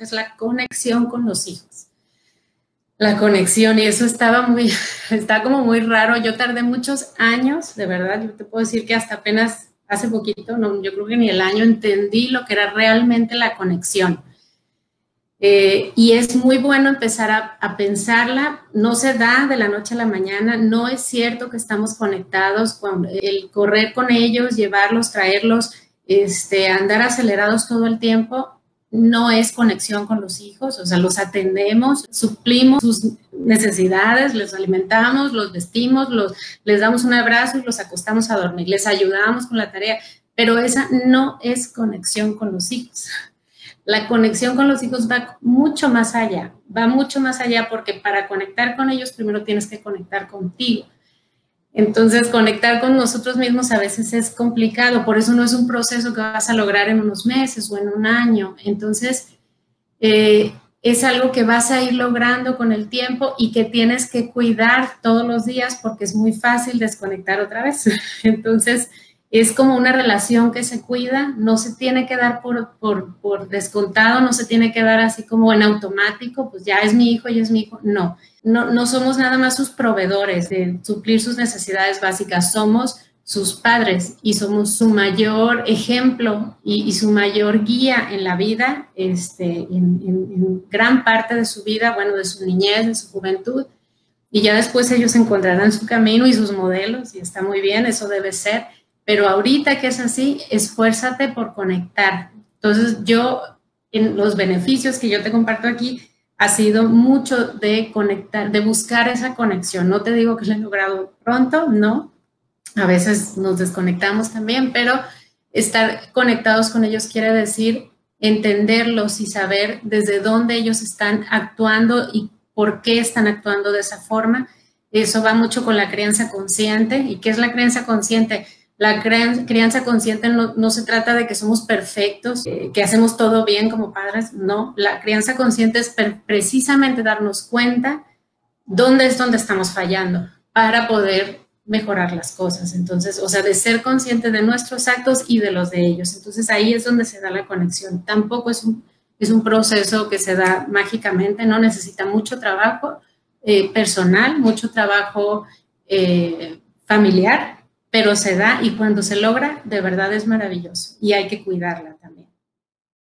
es la conexión con los hijos. La conexión, y eso estaba muy, está como muy raro. Yo tardé muchos años, de verdad, yo te puedo decir que hasta apenas hace poquito, no, yo creo que ni el año entendí lo que era realmente la conexión. Eh, y es muy bueno empezar a, a, pensarla, no se da de la noche a la mañana, no es cierto que estamos conectados, cuando el correr con ellos, llevarlos, traerlos, este, andar acelerados todo el tiempo, no es conexión con los hijos, o sea, los atendemos, suplimos sus necesidades, les alimentamos, los vestimos, los, les damos un abrazo y los acostamos a dormir, les ayudamos con la tarea, pero esa no es conexión con los hijos. La conexión con los hijos va mucho más allá, va mucho más allá porque para conectar con ellos primero tienes que conectar contigo. Entonces, conectar con nosotros mismos a veces es complicado, por eso no es un proceso que vas a lograr en unos meses o en un año. Entonces, eh, es algo que vas a ir logrando con el tiempo y que tienes que cuidar todos los días porque es muy fácil desconectar otra vez. Entonces, es como una relación que se cuida, no se tiene que dar por, por, por, descontado, no se tiene que dar así como en automático, pues ya es mi hijo, ya es mi hijo, no. no. No somos nada más sus proveedores de suplir sus necesidades básicas, somos sus padres y somos su mayor ejemplo y, su mayor guía en la vida, este, en gran parte de su vida, bueno, de su niñez, de su juventud, y ya después ellos encontrarán su camino y sus modelos, y está muy bien, eso debe ser pero ahorita que es así, esfuérzate por conectar. Entonces yo, en los beneficios que yo te comparto aquí, ha sido mucho de conectar, de buscar esa conexión. No te digo que lo he logrado pronto, no. A veces nos desconectamos también, pero estar conectados con ellos quiere decir entenderlos y saber desde dónde ellos están actuando y por qué están actuando de esa forma. Eso va mucho con la crianza consciente. ¿Y qué es la crianza consciente? La crianza consciente no, se trata de que somos perfectos, eh, que hacemos todo bien como padres, no. La crianza consciente es precisamente darnos cuenta dónde es donde estamos fallando para poder mejorar las cosas. Entonces, o sea, de ser consciente de nuestros actos y de los de ellos. Entonces, ahí es donde se da la conexión. Tampoco es un, es un proceso que se da mágicamente, no necesita mucho trabajo eh, personal, mucho trabajo eh, familiar, pero se da y cuando se logra, de verdad es maravilloso y hay que cuidarla.